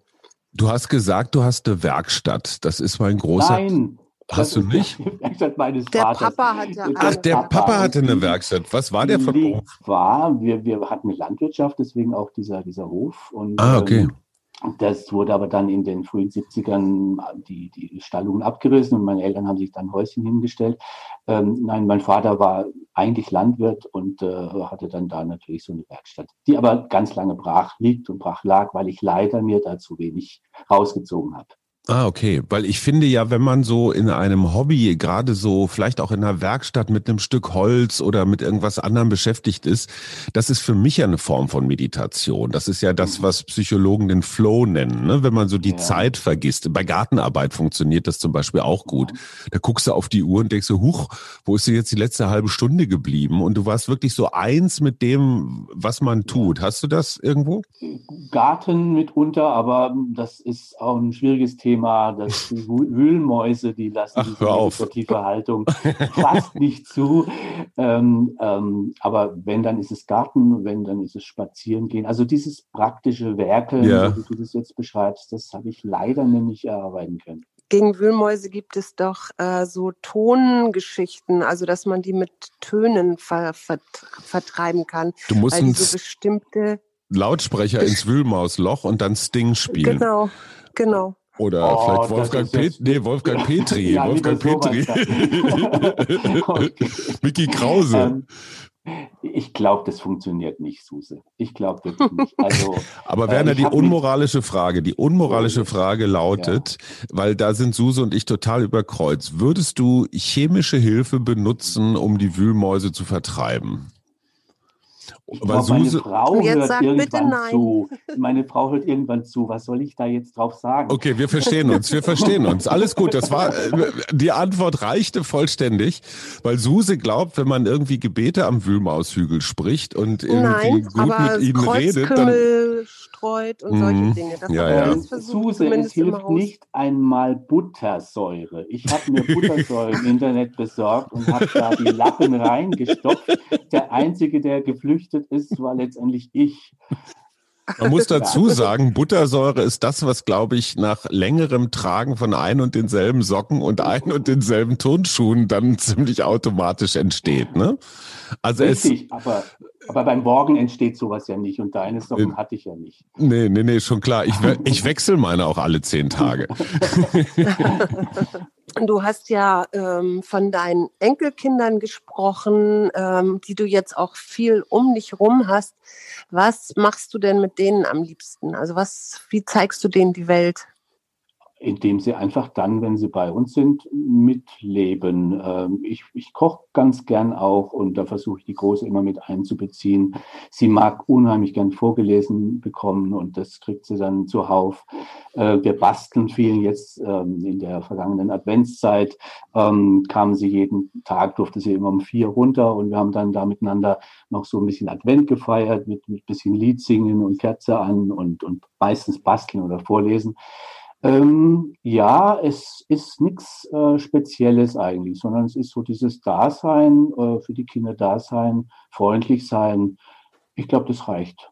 hast gesagt, du hast eine Werkstatt. Das ist mein großer. Nein. Hast du nicht? Werkstatt meines der Vaters. Papa hatte eine Ach, der Papa hatte eine Werkstatt. Was war der von Beruf? War, wir, wir hatten eine Landwirtschaft, deswegen auch dieser, dieser Hof. Und, ah, okay. Ähm, das wurde aber dann in den frühen 70ern die, die Stallungen abgerissen und meine Eltern haben sich dann Häuschen hingestellt. Ähm, nein, mein Vater war eigentlich Landwirt und äh, hatte dann da natürlich so eine Werkstatt, die aber ganz lange brach liegt und brach lag, weil ich leider mir da zu wenig rausgezogen habe. Ah, okay. Weil ich finde ja, wenn man so in einem Hobby, gerade so vielleicht auch in einer Werkstatt mit einem Stück Holz oder mit irgendwas anderem beschäftigt ist, das ist für mich ja eine Form von Meditation. Das ist ja das, mhm. was Psychologen den Flow nennen, ne? wenn man so die ja. Zeit vergisst. Bei Gartenarbeit funktioniert das zum Beispiel auch gut. Da guckst du auf die Uhr und denkst so, huch, wo ist denn jetzt die letzte halbe Stunde geblieben? Und du warst wirklich so eins mit dem, was man tut. Hast du das irgendwo? Garten mitunter, aber das ist auch ein schwieriges Thema Thema, dass die Wühlmäuse, die lassen Ach, diese meditative Haltung fast nicht zu. Ähm, ähm, aber wenn, dann ist es Garten, wenn, dann ist es Spazierengehen. Also dieses praktische Werkeln, ja. wie du das jetzt beschreibst, das habe ich leider nicht erarbeiten können gegen Wühlmäuse gibt es doch äh, so Tongeschichten, also dass man die mit Tönen ver ver vertreiben kann. Du musst weil so bestimmte Lautsprecher ins Wühlmausloch und dann Sting spielen. Genau, genau. Oder oh, vielleicht Wolfgang, Pet nee, Wolfgang Petri. ja, Wolfgang Petri. okay. Mickey Krause. Ähm, ich glaube, das funktioniert nicht, Suse. Ich glaube wirklich nicht. Also, Aber Werner, äh, die unmoralische Frage, die unmoralische Frage lautet, ja. weil da sind Suse und ich total überkreuzt. Würdest du chemische Hilfe benutzen, um die Wühlmäuse zu vertreiben? Ich glaub, meine Frau hört irgendwann zu. Meine Frau hört irgendwann zu. Was soll ich da jetzt drauf sagen? Okay, wir verstehen uns. Wir verstehen uns. Alles gut. Das war äh, die Antwort reichte vollständig, weil Suse glaubt, wenn man irgendwie Gebete am Wühlmaushügel spricht und irgendwie Nein, gut mit ihnen redet, dann streut und solche mhm. Dinge. Das ja, ja. Suse, es hilft nicht einmal Buttersäure. Ich habe mir Buttersäure im Internet besorgt und habe da die Lappen reingestopft. Der Einzige, der geflüchtet ist, war letztendlich ich. Man muss dazu sagen, Buttersäure ist das, was, glaube ich, nach längerem Tragen von ein und denselben Socken und ein und denselben Turnschuhen dann ziemlich automatisch entsteht. Ne? Also Richtig, es, aber aber beim Borgen entsteht sowas ja nicht und deine Socken nee, hatte ich ja nicht. Nee, nee, nee, schon klar. Ich, ich wechsle meine auch alle zehn Tage. du hast ja ähm, von deinen Enkelkindern gesprochen, ähm, die du jetzt auch viel um dich rum hast. Was machst du denn mit denen am liebsten? Also was, wie zeigst du denen die Welt? Indem sie einfach dann, wenn sie bei uns sind, mitleben. Ähm, ich, ich koche ganz gern auch und da versuche ich die Große immer mit einzubeziehen. Sie mag unheimlich gern vorgelesen bekommen und das kriegt sie dann zuhauf. Äh, wir basteln viel jetzt ähm, in der vergangenen Adventszeit. Ähm, kam sie jeden Tag, durfte sie immer um vier runter und wir haben dann da miteinander noch so ein bisschen Advent gefeiert mit, mit ein bisschen Lied singen und Kerze an und, und meistens basteln oder vorlesen. Ähm, ja, es ist nichts äh, Spezielles eigentlich, sondern es ist so dieses Dasein, äh, für die Kinder Dasein, freundlich sein. Ich glaube, das reicht.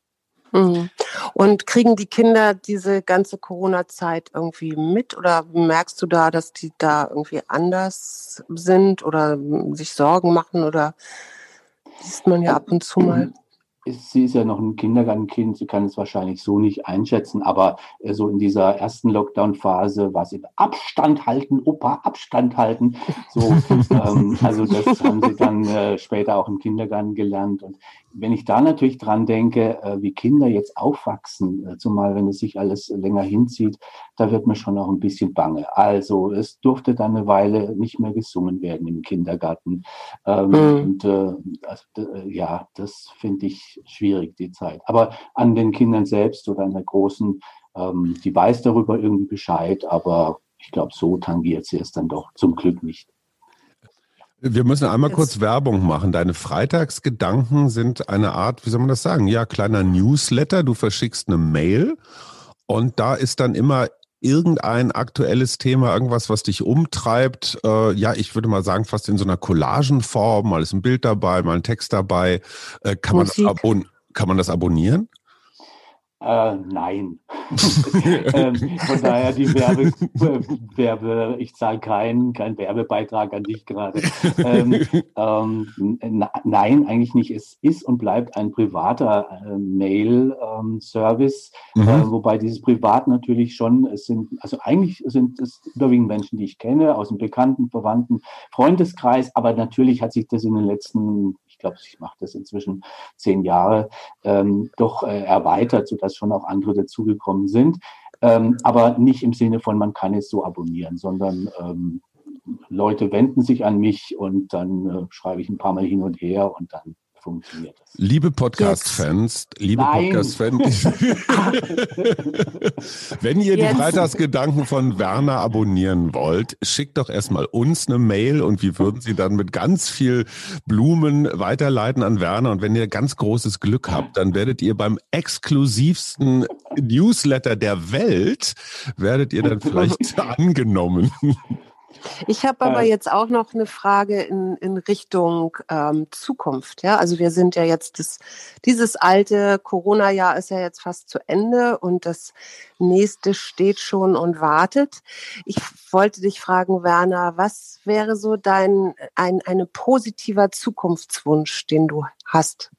Mhm. Und kriegen die Kinder diese ganze Corona-Zeit irgendwie mit oder merkst du da, dass die da irgendwie anders sind oder sich Sorgen machen oder siehst man ja ab und zu mal? Sie ist ja noch ein Kindergartenkind, sie kann es wahrscheinlich so nicht einschätzen, aber äh, so in dieser ersten Lockdown-Phase war sie Abstand halten, Opa, Abstand halten. So, ähm, also das haben sie dann äh, später auch im Kindergarten gelernt. Und wenn ich da natürlich dran denke, äh, wie Kinder jetzt aufwachsen, äh, zumal wenn es sich alles länger hinzieht, da wird mir schon auch ein bisschen bange. Also es durfte dann eine Weile nicht mehr gesungen werden im Kindergarten. Ähm, mhm. Und äh, also, äh, ja, das finde ich schwierig, die Zeit. Aber an den Kindern selbst oder an der Großen, ähm, die weiß darüber irgendwie Bescheid, aber ich glaube, so tangiert sie es dann doch zum Glück nicht. Wir müssen einmal kurz Werbung machen. Deine Freitagsgedanken sind eine Art, wie soll man das sagen? Ja, kleiner Newsletter. Du verschickst eine Mail und da ist dann immer irgendein aktuelles Thema, irgendwas, was dich umtreibt. Äh, ja, ich würde mal sagen, fast in so einer Collagenform. Mal ist ein Bild dabei, mal ein Text dabei. Äh, kann, man das kann man das abonnieren? Äh, nein. ähm, von daher die Werbe, Werbe ich zahle keinen kein Werbebeitrag an dich gerade. Ähm, ähm, nein, eigentlich nicht. Es ist und bleibt ein privater äh, Mail-Service, ähm, mhm. äh, wobei dieses Privat natürlich schon, es sind, also eigentlich sind es überwiegend Menschen, die ich kenne, aus dem bekannten, verwandten Freundeskreis, aber natürlich hat sich das in den letzten glaube, ich mache das inzwischen zehn Jahre, ähm, doch äh, erweitert, sodass schon auch andere dazugekommen sind. ähm, aber nicht im Sinne von, man kann es so abonnieren, sondern ähm, Leute wenden sich an mich und dann äh, schreibe ich ein paar Mal hin und her und dann funktioniert das. Liebe Podcast-Fans, liebe Podcast-Fans, wenn ihr Jetzt. die Freitagsgedanken von Werner abonnieren wollt, schickt doch erstmal uns eine Mail und wir würden sie dann mit ganz viel Blumen weiterleiten an Werner. Und wenn ihr ganz großes Glück habt, dann werdet ihr beim exklusivsten Newsletter der Welt, werdet ihr dann vielleicht angenommen. Ich habe aber jetzt auch noch eine Frage in, in Richtung ähm, Zukunft. Ja, also wir sind ja jetzt das, dieses alte Corona-Jahr ist ja jetzt fast zu Ende und das nächste steht schon und wartet. Ich wollte dich fragen, Werner, was wäre so dein ein, ein positiver Zukunftswunsch, den du hast?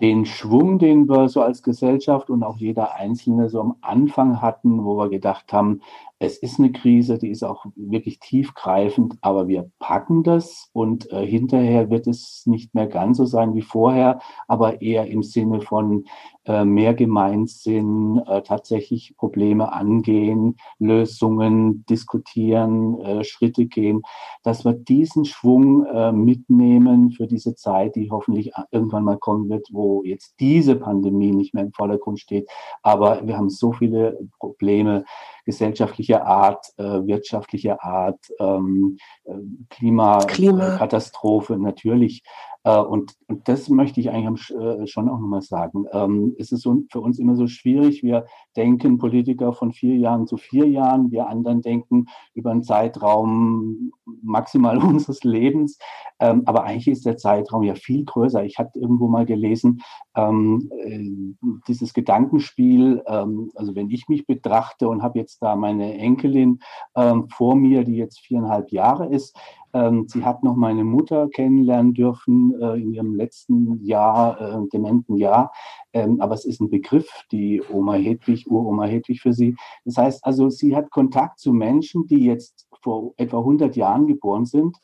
den Schwung, den wir so als Gesellschaft und auch jeder Einzelne so am Anfang hatten, wo wir gedacht haben, es ist eine Krise, die ist auch wirklich tiefgreifend, aber wir packen das und äh, hinterher wird es nicht mehr ganz so sein wie vorher, aber eher im Sinne von äh, mehr Gemeinsinn, äh, tatsächlich Probleme angehen, Lösungen diskutieren, äh, Schritte gehen, dass wir diesen Schwung äh, mitnehmen für diese Zeit, die hoffentlich irgendwann mal kommen wird, wo jetzt diese Pandemie nicht mehr im Vordergrund steht. Aber wir haben so viele Probleme, gesellschaftlicher Art, äh, wirtschaftlicher Art, ähm, äh, Klimakatastrophe Klima. natürlich. Äh, und, und das möchte ich eigentlich äh, schon auch nochmal sagen. Ähm, es ist für uns immer so schwierig. Wir denken Politiker von vier Jahren zu vier Jahren. Wir anderen denken über einen Zeitraum maximal unseres Lebens. Ähm, aber eigentlich ist der Zeitraum ja viel größer. Ich hatte irgendwo mal gelesen, ähm, äh, dieses Gedankenspiel, also wenn ich mich betrachte und habe jetzt da meine Enkelin vor mir, die jetzt viereinhalb Jahre ist, sie hat noch meine Mutter kennenlernen dürfen äh, in ihrem letzten Jahr, äh, dementen Jahr. Ähm, aber es ist ein Begriff, die Oma Hedwig, Uroma Hedwig für sie. Das heißt also, sie hat Kontakt zu Menschen, die jetzt vor etwa 100 Jahren geboren sind.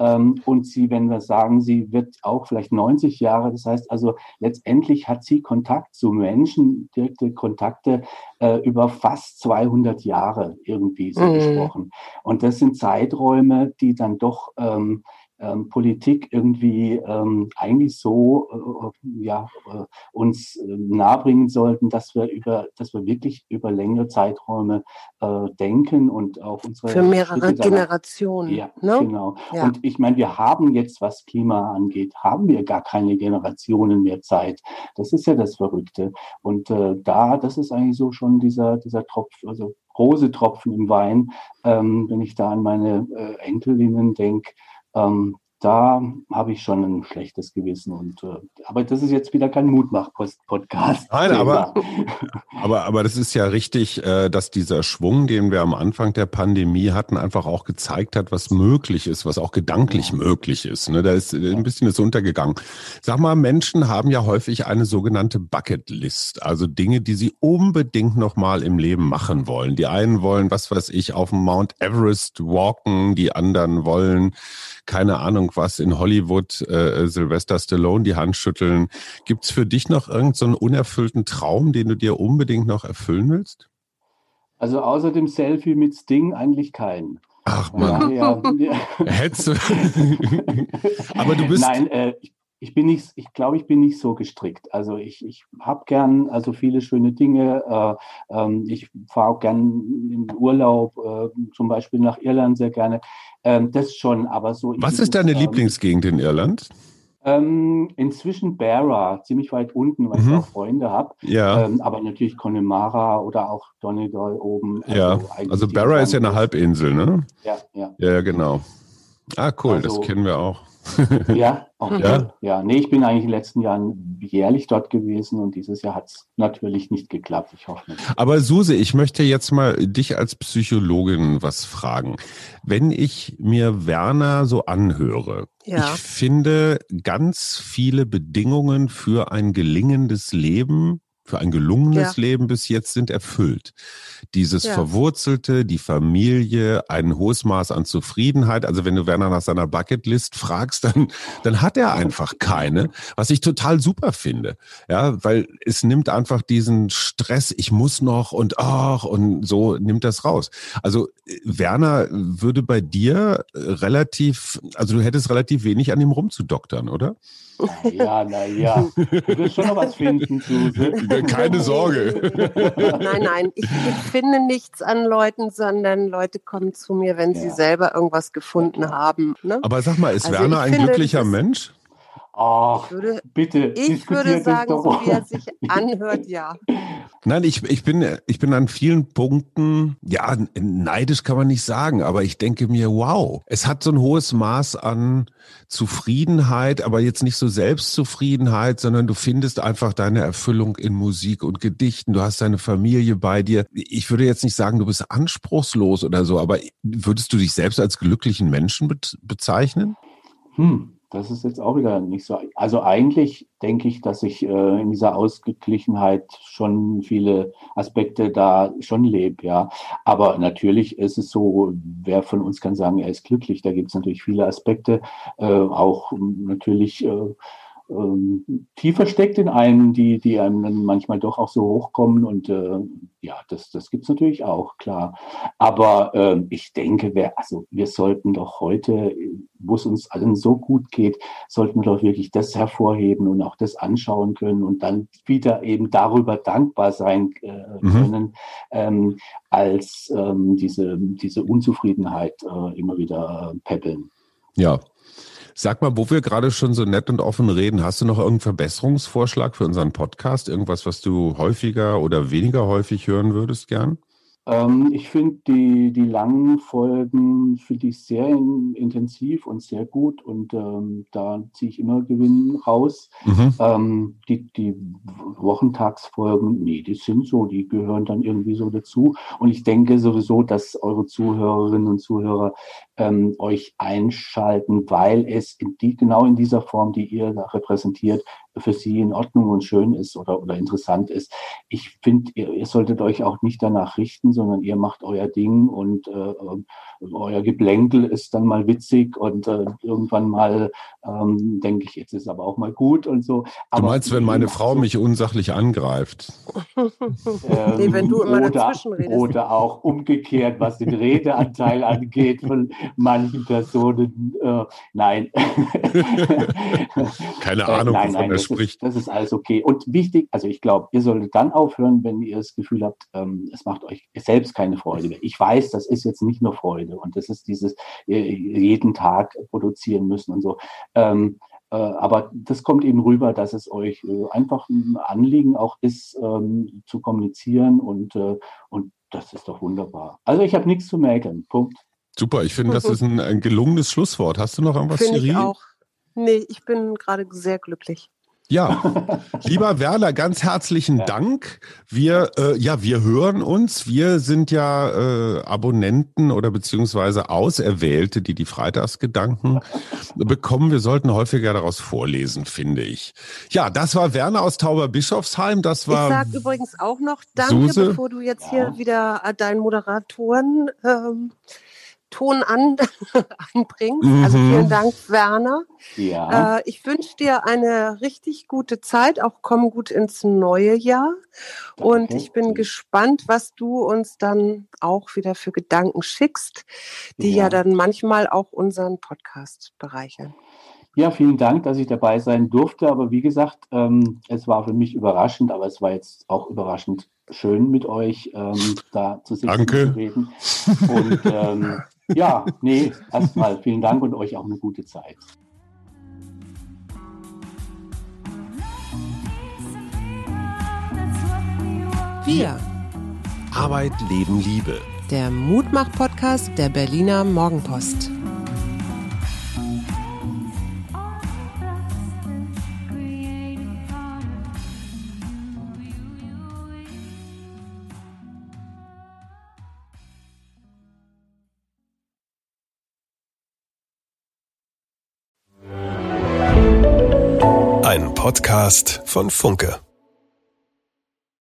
Ähm, und sie, wenn wir sagen, sie wird auch vielleicht 90 Jahre, das heißt also, letztendlich hat sie Kontakt zu Menschen, direkte Kontakte äh, über fast 200 Jahre irgendwie so mhm. gesprochen. Und das sind Zeiträume, die dann doch ähm, ähm, Politik irgendwie ähm, eigentlich so äh, ja, äh, uns äh, nahebringen sollten, dass wir über, dass wir wirklich über längere Zeiträume äh, denken und auch unsere für mehrere Generationen. Ja, ne? genau. Ja. Und ich meine, wir haben jetzt, was Klima angeht, haben wir gar keine Generationen mehr Zeit. Das ist ja das Verrückte. Und äh, da, das ist eigentlich so schon dieser dieser Tropf, also große Tropfen im Wein, ähm, wenn ich da an meine äh, Enkelinnen denke, ähm, da habe ich schon ein schlechtes Gewissen. Und, äh, aber das ist jetzt wieder kein Mutmach-Podcast. Nein, aber, aber, aber das ist ja richtig, äh, dass dieser Schwung, den wir am Anfang der Pandemie hatten, einfach auch gezeigt hat, was möglich ist, was auch gedanklich ja. möglich ist. Ne? Da ist ein bisschen ist untergegangen. Sag mal, Menschen haben ja häufig eine sogenannte Bucketlist, also Dinge, die sie unbedingt nochmal im Leben machen wollen. Die einen wollen, was weiß ich, auf dem Mount Everest walken, die anderen wollen keine Ahnung was, in Hollywood äh, Sylvester Stallone die Hand schütteln. Gibt es für dich noch irgendeinen so unerfüllten Traum, den du dir unbedingt noch erfüllen willst? Also außer dem Selfie mit Sting eigentlich keinen. Ach man. Ja, ja. Hättest du. Aber du bist. Nein, äh, ich ich bin nicht, ich glaube, ich bin nicht so gestrickt. Also ich, ich habe gern also viele schöne Dinge. Äh, ähm, ich fahre auch gern in Urlaub, äh, zum Beispiel nach Irland sehr gerne. Ähm, das schon, aber so. Was ist deine ähm, Lieblingsgegend in Irland? Ähm, inzwischen Barra, ziemlich weit unten, weil mhm. ich auch Freunde habe. Ja. Ähm, aber natürlich Connemara oder auch Donegal oben. Also ja, also Barra ist ja eine Halbinsel, ne? Ja, ja. Ja, genau. Ah, cool, also, das kennen wir auch. ja, okay. ja. ja. Nee, ich bin eigentlich in den letzten Jahren jährlich dort gewesen und dieses Jahr hat es natürlich nicht geklappt. Ich hoffe nicht. Aber Suse, ich möchte jetzt mal dich als Psychologin was fragen. Wenn ich mir Werner so anhöre, ja. ich finde ganz viele Bedingungen für ein gelingendes Leben für ein gelungenes ja. Leben bis jetzt sind erfüllt. Dieses ja. Verwurzelte, die Familie, ein hohes Maß an Zufriedenheit. Also wenn du Werner nach seiner Bucketlist fragst, dann, dann hat er einfach keine, was ich total super finde. Ja, weil es nimmt einfach diesen Stress, ich muss noch und ach und so nimmt das raus. Also Werner würde bei dir relativ, also du hättest relativ wenig an ihm rumzudoktern, oder? Ja, naja. Du wirst schon noch was finden, Suse. Keine Sorge. Nein, nein. Ich, ich, finde nichts an Leuten, sondern Leute kommen zu mir, wenn ja. sie selber irgendwas gefunden haben. Ne? Aber sag mal, ist also Werner ein finde, glücklicher Mensch? Ach, ich würde, bitte. Ich würde sagen, so wie er sich anhört, ja. Nein, ich, ich, bin, ich bin an vielen Punkten, ja, neidisch kann man nicht sagen, aber ich denke mir, wow, es hat so ein hohes Maß an Zufriedenheit, aber jetzt nicht so Selbstzufriedenheit, sondern du findest einfach deine Erfüllung in Musik und Gedichten. Du hast deine Familie bei dir. Ich würde jetzt nicht sagen, du bist anspruchslos oder so, aber würdest du dich selbst als glücklichen Menschen bezeichnen? Hm. Das ist jetzt auch wieder nicht so. Also eigentlich denke ich, dass ich äh, in dieser Ausgeglichenheit schon viele Aspekte da schon lebe, ja. Aber natürlich ist es so, wer von uns kann sagen, er ist glücklich. Da gibt es natürlich viele Aspekte, äh, auch natürlich äh, ähm, tiefer steckt in einem, die, die einem dann manchmal doch auch so hochkommen. Und äh, ja, das, das gibt es natürlich auch, klar. Aber äh, ich denke, wir, also wir sollten doch heute, wo es uns allen so gut geht, sollten wir doch wirklich das hervorheben und auch das anschauen können und dann wieder eben darüber dankbar sein äh, mhm. können, mhm. ähm, als ähm, diese, diese Unzufriedenheit äh, immer wieder peppeln. Ja, Sag mal, wo wir gerade schon so nett und offen reden, hast du noch irgendeinen Verbesserungsvorschlag für unseren Podcast? Irgendwas, was du häufiger oder weniger häufig hören würdest gern? Ähm, ich finde die, die langen Folgen finde ich sehr in, intensiv und sehr gut und ähm, da ziehe ich immer Gewinn raus. Mhm. Ähm, die, die Wochentagsfolgen, nee, die sind so, die gehören dann irgendwie so dazu. Und ich denke sowieso, dass eure Zuhörerinnen und Zuhörer ähm, euch einschalten, weil es in die, genau in dieser Form, die ihr da repräsentiert, für sie in Ordnung und schön ist oder, oder interessant ist. Ich finde, ihr, ihr, solltet euch auch nicht danach richten, sondern ihr macht euer Ding und äh, euer Geplänkel ist dann mal witzig und äh, irgendwann mal ähm, denke ich, jetzt ist aber auch mal gut und so. Aber du meinst, wenn meine Frau so, mich unsachlich angreift? Ähm, nee, wenn du immer oder, dazwischen redest. Oder auch umgekehrt, was den Redeanteil angeht von manchen Personen. Äh, nein. Keine äh, Ahnung, äh, nein, nein, er spricht. Ist, das ist alles okay. Und wichtig, also ich glaube, ihr solltet dann aufhören, wenn ihr das Gefühl habt, ähm, es macht euch selbst keine Freude mehr. Ich weiß, das ist jetzt nicht nur Freude. Freude. Und das ist dieses äh, jeden Tag produzieren müssen und so. Ähm, äh, aber das kommt eben rüber, dass es euch äh, einfach ein Anliegen auch ist, ähm, zu kommunizieren und, äh, und das ist doch wunderbar. Also ich habe nichts zu mäkeln. Punkt. Super, ich finde, das ist ein, ein, gelungenes Schlusswort. Hast du noch irgendwas, Finde ich auch. Nee, ich bin gerade sehr glücklich. Ja, lieber Werner, ganz herzlichen ja. Dank. Wir, äh, ja, wir hören uns. Wir sind ja äh, Abonnenten oder beziehungsweise Auserwählte, die die Freitagsgedanken bekommen. Wir sollten häufiger daraus vorlesen, finde ich. Ja, das war Werner aus Tauberbischofsheim. Das war. Ich sag übrigens auch noch Danke, Suse. bevor du jetzt ja. hier wieder äh, deinen Moderatoren ähm, Ton an, anbringst. Mhm. Also vielen Dank, Werner. Ja. Äh, ich wünsche dir eine richtig gute Zeit, auch komm gut ins neue Jahr. Und ich bin gespannt, was du uns dann auch wieder für Gedanken schickst, die ja, ja dann manchmal auch unseren Podcast bereichern. Ja, vielen Dank, dass ich dabei sein durfte. Aber wie gesagt, ähm, es war für mich überraschend, aber es war jetzt auch überraschend schön mit euch ähm, da zu sitzen Danke. zu reden. Und ähm, ja, nee, erstmal vielen Dank und euch auch eine gute Zeit. Wir. Arbeit, Leben, Liebe. Der Mutmach-Podcast der Berliner Morgenpost. Podcast von Funke.